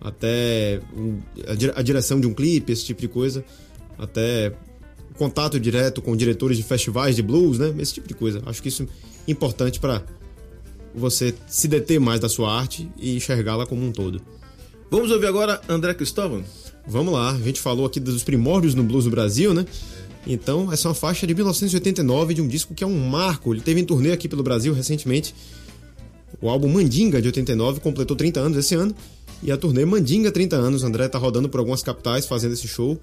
[SPEAKER 3] até a direção de um clipe, esse tipo de coisa, até contato direto com diretores de festivais de blues, né? Esse tipo de coisa. Acho que isso é importante para você se deter mais da sua arte e enxergá-la como um todo.
[SPEAKER 2] Vamos ouvir agora André Cristóvão?
[SPEAKER 3] Vamos lá, a gente falou aqui dos primórdios no blues do Brasil, né? Então, essa é uma faixa de 1989 de um disco que é um marco. Ele teve em turnê aqui pelo Brasil recentemente. O álbum Mandinga de 89 completou 30 anos esse ano. E a turnê Mandinga 30 anos. O André tá rodando por algumas capitais fazendo esse show.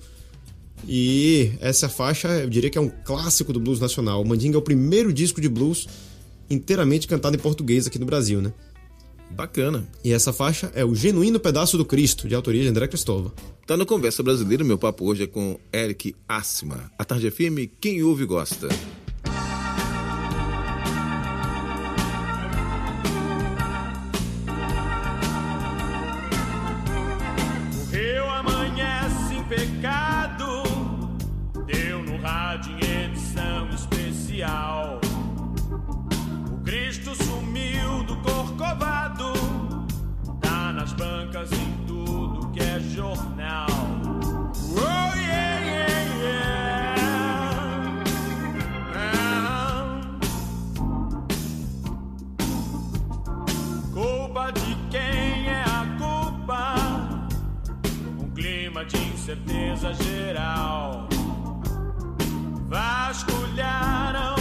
[SPEAKER 3] E essa faixa, eu diria que é um clássico do blues nacional. O Mandinga é o primeiro disco de blues inteiramente cantado em português aqui no Brasil, né?
[SPEAKER 2] Bacana.
[SPEAKER 3] E essa faixa é o Genuíno Pedaço do Cristo, de autoria de André Cristóvão.
[SPEAKER 2] Tá no Conversa Brasileira, meu papo hoje é com Eric Assima. A tarde é firme, quem ouve gosta.
[SPEAKER 7] Incerteza geral. Vasculharam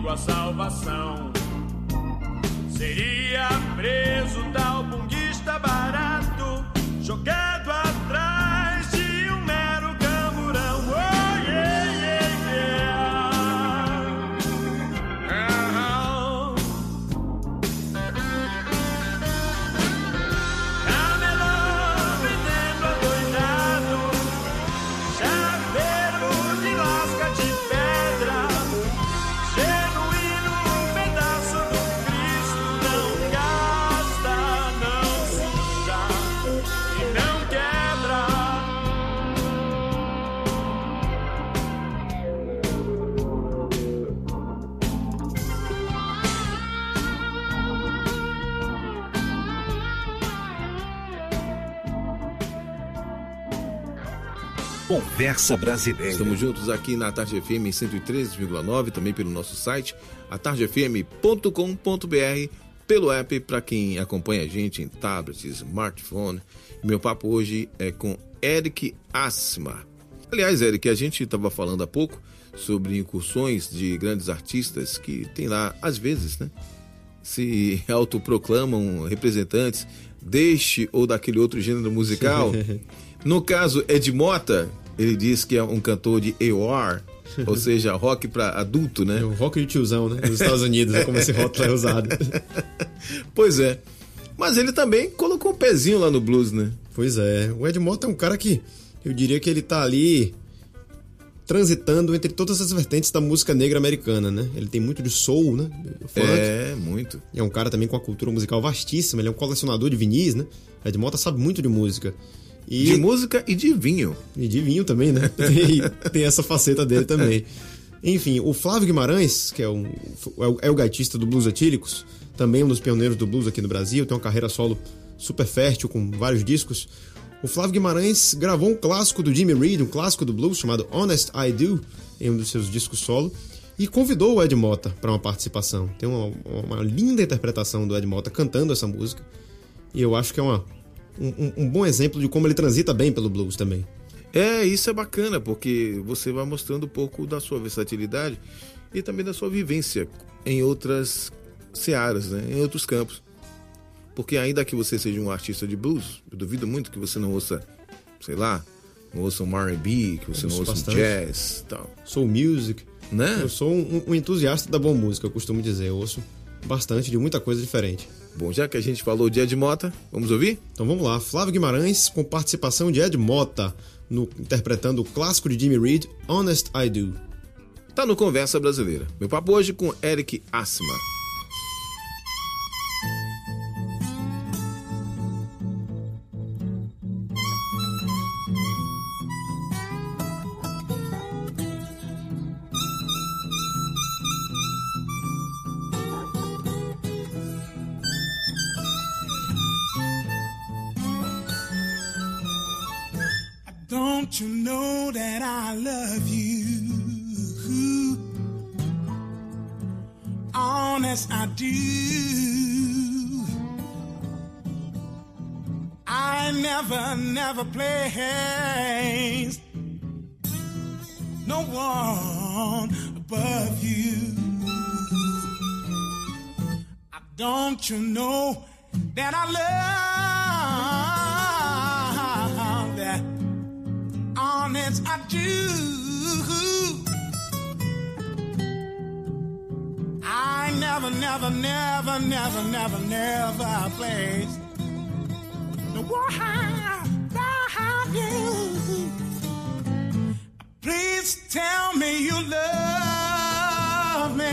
[SPEAKER 7] consigo a salvação. Seria preso tal bunguista barato, jogado atrás
[SPEAKER 4] Conversa Brasileira.
[SPEAKER 2] Estamos juntos aqui na Tarde FM em 103,9, também pelo nosso site, atardefm.com.br, pelo app para quem acompanha a gente em tablet, smartphone. Meu papo hoje é com Eric Asma. Aliás, Eric, a gente estava falando há pouco sobre incursões de grandes artistas que tem lá, às vezes, né? Se (laughs) autoproclamam representantes deste ou daquele outro gênero musical. (laughs) No caso, Ed Mota, ele diz que é um cantor de AOR, (laughs) ou seja, rock para adulto, né?
[SPEAKER 3] É o rock de tiozão, né? Nos Estados Unidos, é como esse rótulo é usado. (laughs)
[SPEAKER 2] Pois é. Mas ele também colocou um pezinho lá no blues, né?
[SPEAKER 3] Pois é. O Ed Mota é um cara que eu diria que ele tá ali transitando entre todas as vertentes da música negra americana, né? Ele tem muito de soul, né? Funk.
[SPEAKER 2] É, muito.
[SPEAKER 3] E é um cara também com uma cultura musical vastíssima, ele é um colecionador de vinis, né? Ed Mota sabe muito de música. E,
[SPEAKER 2] De música e de vinho.
[SPEAKER 3] e de vinho também, né? (laughs) Tem, tem essa faceta dele também. Enfim, o Flávio Guimarães, que é, um, é o- é o gaitista do Blues Etílicos, também um dos pioneiros do blues aqui no Brasil, tem uma carreira solo super fértil, com vários discos. O Flávio Guimarães gravou um clássico do Jimmy Reed, um clássico do blues chamado Honest I Do, em um dos seus discos solo, e convidou o Ed Mota para uma participação. Tem uma, uma linda interpretação do Ed Mota cantando essa música, e eu acho que é uma, um, um- um bom exemplo de como ele transita bem pelo blues também.
[SPEAKER 2] É, isso é bacana, porque você vai mostrando um pouco da sua versatilidade e também da sua vivência em outras searas, né? em outros campos. Porque ainda que você seja um artista de blues, eu duvido muito que você não ouça, sei lá, não ouça um R&B, que você não ouça um
[SPEAKER 3] bastante.
[SPEAKER 2] jazz tal,
[SPEAKER 3] Soul Music.
[SPEAKER 2] né?
[SPEAKER 3] Eu sou um, um entusiasta da boa música, eu costumo dizer. Eu ouço bastante de muita coisa diferente.
[SPEAKER 2] Bom, já que a gente falou de Ed Mota, vamos ouvir?
[SPEAKER 3] Então vamos lá, Flávio Guimarães com participação de Ed Mota, no, interpretando o clássico de Jimmy Reed, Honest I Do.
[SPEAKER 2] Tá no Conversa Brasileira. Meu papo hoje com Eric Assman.
[SPEAKER 8] Do. I never, never place no one above you. I don't you know that I love that? Honest, I do. Never, never, never, never, never, never place the one above you. Please tell me you love me.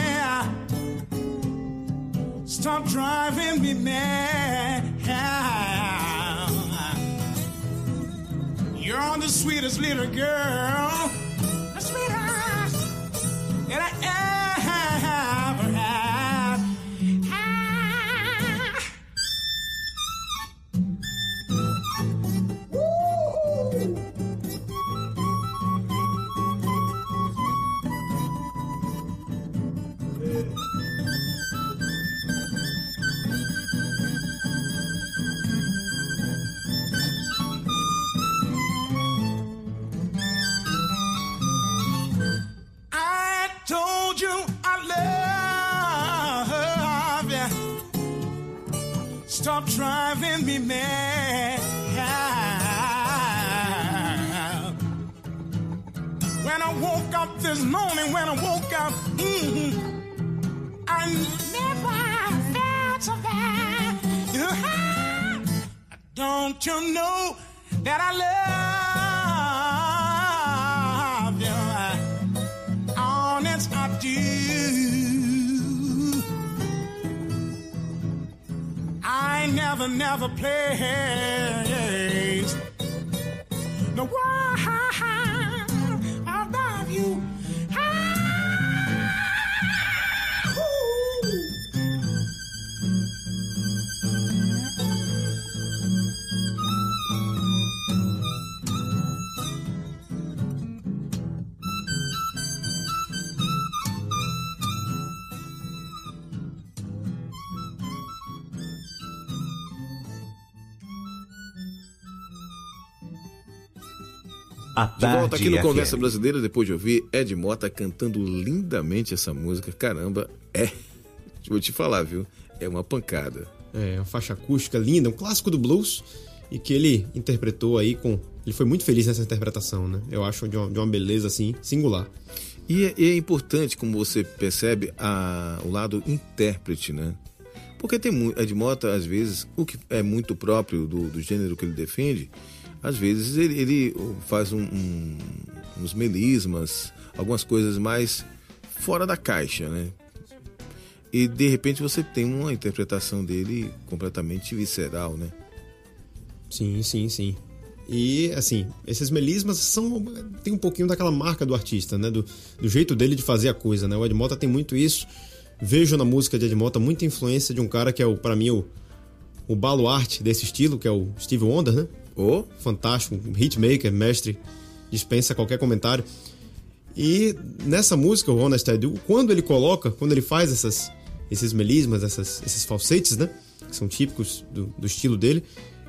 [SPEAKER 8] Stop driving me mad. You're on the sweetest little girl, the sweetest that I ever Stop driving me mad. When I woke up this morning, when I woke up, mhm, I never felt so bad. Don't you know that I love never, never place
[SPEAKER 4] A
[SPEAKER 2] De volta aqui no
[SPEAKER 4] Tarde
[SPEAKER 2] Conversa
[SPEAKER 4] FM.
[SPEAKER 2] Brasileira, depois de ouvir Ed Mota cantando lindamente essa música. Caramba, é. (laughs) Vou te falar, viu? É uma pancada.
[SPEAKER 3] É uma faixa acústica linda, um clássico do blues, e que ele interpretou aí com. Ele foi muito feliz nessa interpretação, né? Eu acho de uma, de uma beleza assim, singular.
[SPEAKER 2] E é, e é importante, como você percebe, a- o lado intérprete, né? Porque tem muito. Ed Mota, às vezes, o que é muito próprio do, do gênero que ele defende, às vezes ele, ele faz um- um- uns melismas, algumas coisas mais fora da caixa, né? E de repente você tem uma interpretação dele completamente visceral, né?
[SPEAKER 3] Sim, sim, sim. E, assim, esses melismas são. tem um pouquinho daquela marca do artista, né? Do, do jeito dele de fazer a coisa, né? O Ed Mota tem muito isso. Vejo na música de Ed Mota muita influência de um cara que é, para mim, o, o baluarte desse estilo, que é o Steve Wonder, né?
[SPEAKER 2] Ô,
[SPEAKER 3] fantástico, hitmaker, mestre, dispensa qualquer comentário. E nessa música, o Honest I Do, quando ele coloca, quando ele faz essas, esses melismas, essas, esses falsetes, né? Que são típicos do, do estilo dele,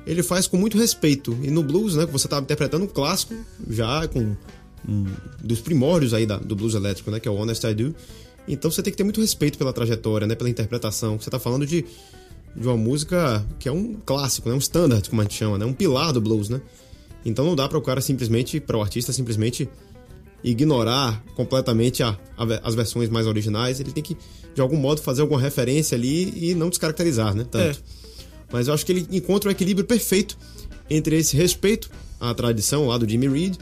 [SPEAKER 3] ele faz com muito respeito. E no blues, né? Que você está interpretando um clássico, já com um dos primórdios aí da, do blues elétrico, né? Que é o Honest I Do. Então você tem que ter muito respeito pela trajetória, né? Pela interpretação. Você está falando de, de uma música que é um clássico, né? Um standard, como a gente chama, né? Um pilar do blues, né? Então não dá para o cara simplesmente, para o artista simplesmente ignorar completamente a, a, as versões mais originais. Ele tem que, de algum modo, fazer alguma referência ali e não descaracterizar, né? Tanto.
[SPEAKER 2] É.
[SPEAKER 3] Mas eu acho que ele encontra um equilíbrio perfeito entre esse respeito à tradição lá do Jimmy Reed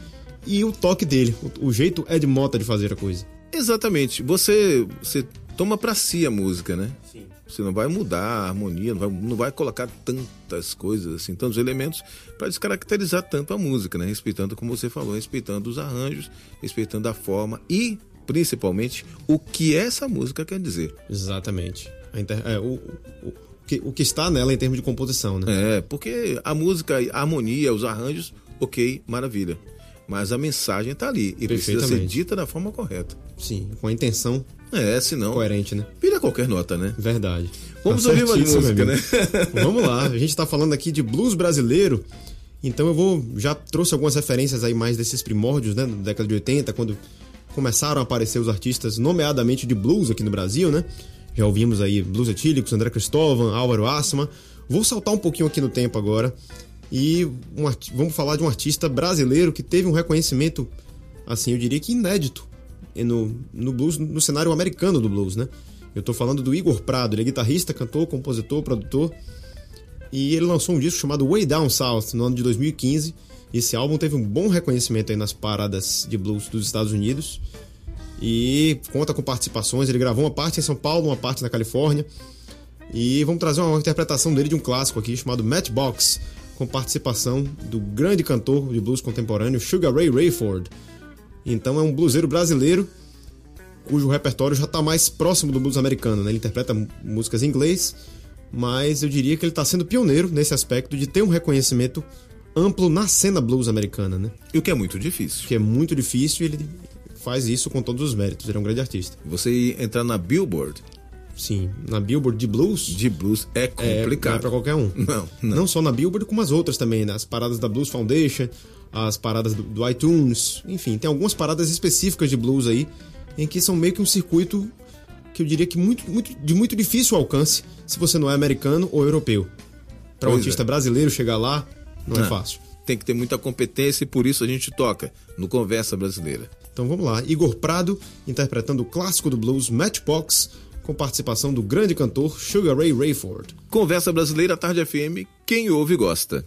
[SPEAKER 3] e o toque dele, o, o jeito Ed Mota de fazer a coisa.
[SPEAKER 2] exatamente. Você, você toma pra si a música, né? Sim. Você não vai mudar a harmonia, não vai, não vai colocar tantas coisas, assim, tantos elementos para descaracterizar tanto a música, né? Respeitando, como você falou, respeitando os arranjos, respeitando a forma e, principalmente, o que essa música quer dizer.
[SPEAKER 3] Exatamente. Inter- é, o, o, que, o que está nela em termos de composição, né?
[SPEAKER 2] É, porque a música, a harmonia, os arranjos, ok, maravilha. Mas a mensagem tá ali e precisa ser dita da forma correta.
[SPEAKER 3] Sim, com a intenção
[SPEAKER 2] É, senão
[SPEAKER 3] coerente, né?
[SPEAKER 2] vira qualquer nota, né?
[SPEAKER 3] Verdade.
[SPEAKER 2] Vamos
[SPEAKER 3] Tá
[SPEAKER 2] ouvir
[SPEAKER 3] certíssimo,
[SPEAKER 2] música, né? (laughs)
[SPEAKER 3] Vamos lá. A gente tá falando aqui de blues brasileiro. Então eu vou. Já trouxe algumas referências aí mais desses primórdios, né? Da década de 80, quando começaram a aparecer os artistas, nomeadamente de blues aqui no Brasil, né? Já ouvimos aí Blues Etílicos, André Cristóvão, Álvaro Assama. Vou saltar um pouquinho aqui no tempo agora. E um vamos falar de um artista brasileiro que teve um reconhecimento, assim, eu diria que inédito no, no blues, no cenário americano do blues, né? Eu tô falando do Igor Prado, ele é guitarrista, cantor, compositor, produtor. E ele lançou um disco chamado Way Down South no ano de 2015. Esse álbum teve um bom reconhecimento aí nas paradas de blues dos Estados Unidos. E conta com participações. Ele gravou uma parte em São Paulo, uma parte na Califórnia. E vamos trazer uma interpretação dele de um clássico aqui chamado Matchbox, com participação do grande cantor de blues contemporâneo Sugar Ray Rayford. Então é um bluseiro brasileiro cujo repertório já está mais próximo do blues americano. Né? Ele interpreta músicas em inglês, mas eu diria que ele está sendo pioneiro nesse aspecto de ter um reconhecimento amplo na cena blues americana, né?
[SPEAKER 2] E o que é muito difícil.
[SPEAKER 3] Que é muito difícil e ele faz isso com todos os méritos. Ele é um grande artista.
[SPEAKER 2] Você entrar na Billboard
[SPEAKER 3] Sim, na Billboard de blues
[SPEAKER 2] de blues é
[SPEAKER 3] é, não é
[SPEAKER 2] complicado.
[SPEAKER 3] para qualquer um.
[SPEAKER 2] Não, não.
[SPEAKER 3] Não só na Billboard, como as outras também, né? As paradas da Blues Foundation, as paradas do, do iTunes, enfim, tem algumas paradas específicas de blues aí, em que são meio que um circuito que eu diria que muito, muito, de muito difícil alcance se você não é americano ou europeu. Para um artista
[SPEAKER 2] é.
[SPEAKER 3] brasileiro chegar lá, não é
[SPEAKER 2] Ah,
[SPEAKER 3] fácil.
[SPEAKER 2] Tem que ter muita competência e por isso a gente toca no Conversa Brasileira.
[SPEAKER 3] Então vamos lá, Igor Prado interpretando o clássico do blues Matchbox, com participação do grande cantor Sugar Ray Rayford.
[SPEAKER 2] Conversa Brasileira Tarde FM, quem ouve gosta.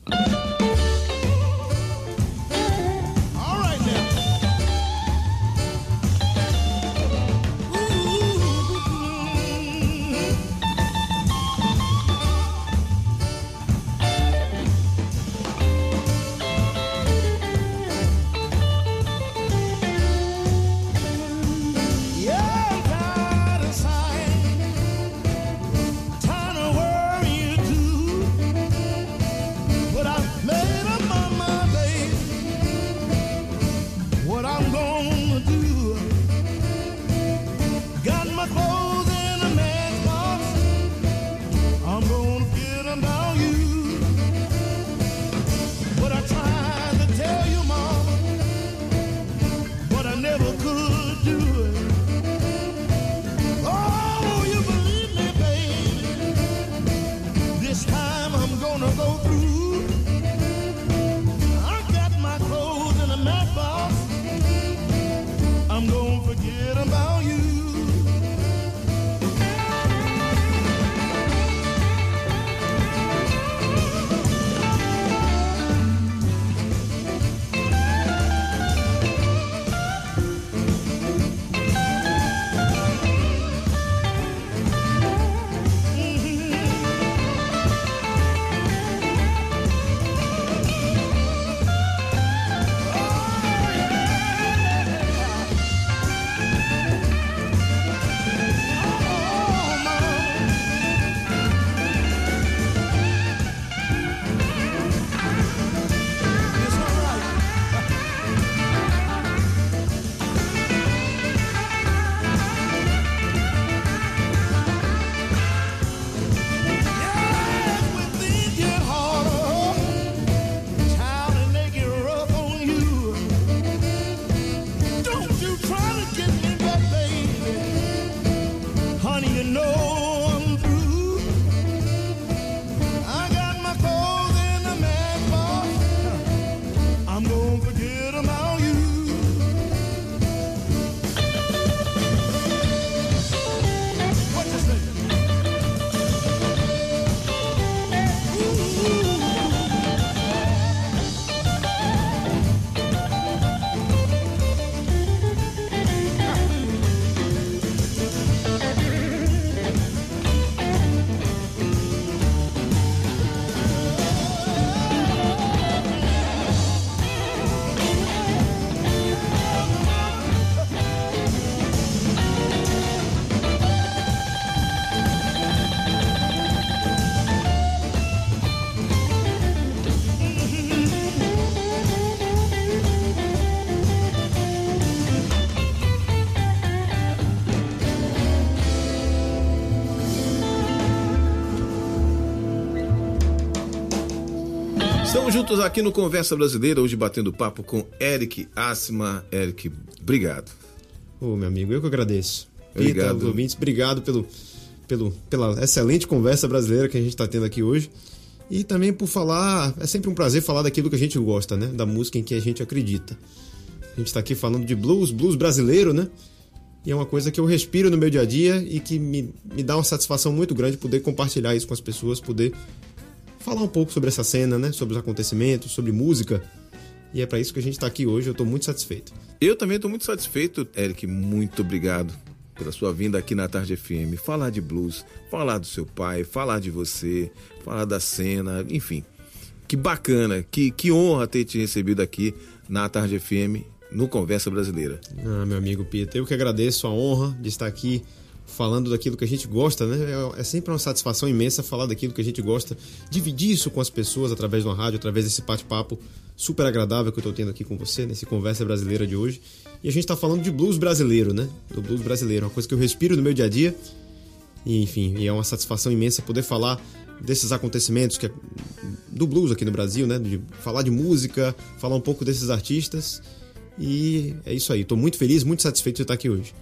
[SPEAKER 2] Juntos aqui no Conversa Brasileira, hoje batendo papo com Eric Assima. Eric, obrigado.
[SPEAKER 3] Ô, meu amigo, eu que agradeço.
[SPEAKER 2] Obrigado.
[SPEAKER 3] Pita, ouvintes, obrigado pelo, pelo, pela excelente conversa brasileira que a gente está tendo aqui hoje. E também por falar, é sempre um prazer falar daquilo que a gente gosta, né? Da música em que a gente acredita. A gente está aqui falando de blues, blues brasileiro, né? E é uma coisa que eu respiro no meu dia a dia e que me, me dá uma satisfação muito grande poder compartilhar isso com as pessoas, poder falar um pouco sobre essa cena, né? Sobre os acontecimentos, sobre música. E é para isso que a gente está aqui hoje, eu estou muito satisfeito.
[SPEAKER 2] Eu também estou muito satisfeito, Eric. Muito obrigado pela sua vinda aqui na Tarde FM. Falar de blues, falar do seu pai, falar de você, falar da cena, enfim. Que bacana, que, que honra ter te recebido aqui na Tarde FM no Conversa Brasileira.
[SPEAKER 3] Ah, meu amigo Peter, eu que agradeço a honra de estar aqui falando daquilo que a gente gosta, né? É, é sempre uma satisfação imensa falar daquilo que a gente gosta, dividir isso com as pessoas através de uma rádio, através desse bate-papo super agradável que eu estou tendo aqui com você, nesse Conversa Brasileira de hoje. E a gente está falando de blues brasileiro, né? Do blues brasileiro, uma coisa que eu respiro no meu dia a dia. E, enfim, e é uma satisfação imensa poder falar desses acontecimentos que é do blues aqui no Brasil, né? De falar de música, falar um pouco desses artistas. E é isso aí. Estou muito feliz, muito satisfeito de estar aqui hoje.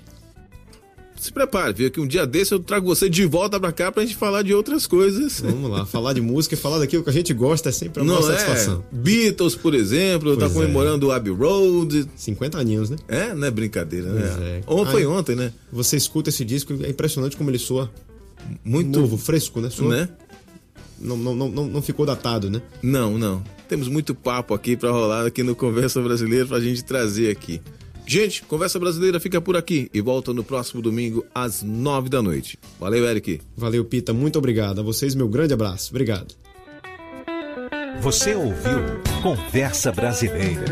[SPEAKER 2] Se prepare, viu? Que um dia desse eu trago você de volta pra cá pra gente falar de outras coisas.
[SPEAKER 3] Vamos lá, falar de música e falar daquilo que a gente gosta é sempre uma
[SPEAKER 2] Não
[SPEAKER 3] boa
[SPEAKER 2] é?
[SPEAKER 3] satisfação.
[SPEAKER 2] Beatles, por exemplo, tá
[SPEAKER 3] Pois é.
[SPEAKER 2] comemorando o Abbey Road.
[SPEAKER 3] 50 aninhos, né?
[SPEAKER 2] É, não é brincadeira, né?
[SPEAKER 3] Pois é.
[SPEAKER 2] Ontem foi ontem, né?
[SPEAKER 3] Você escuta esse disco, é impressionante como ele soa
[SPEAKER 2] Muito
[SPEAKER 3] novo, fresco, né? Soa,
[SPEAKER 2] né?
[SPEAKER 3] não, não, não, não ficou datado, né?
[SPEAKER 2] Não, não. Temos muito papo aqui pra rolar aqui no Conversa Brasileira pra gente trazer aqui. Gente, Conversa Brasileira fica por aqui e volta no próximo domingo às nove da noite. Valeu, Eric.
[SPEAKER 3] Valeu, Pita, muito obrigado. A vocês, meu grande abraço. Obrigado.
[SPEAKER 4] Você ouviu Conversa Brasileira.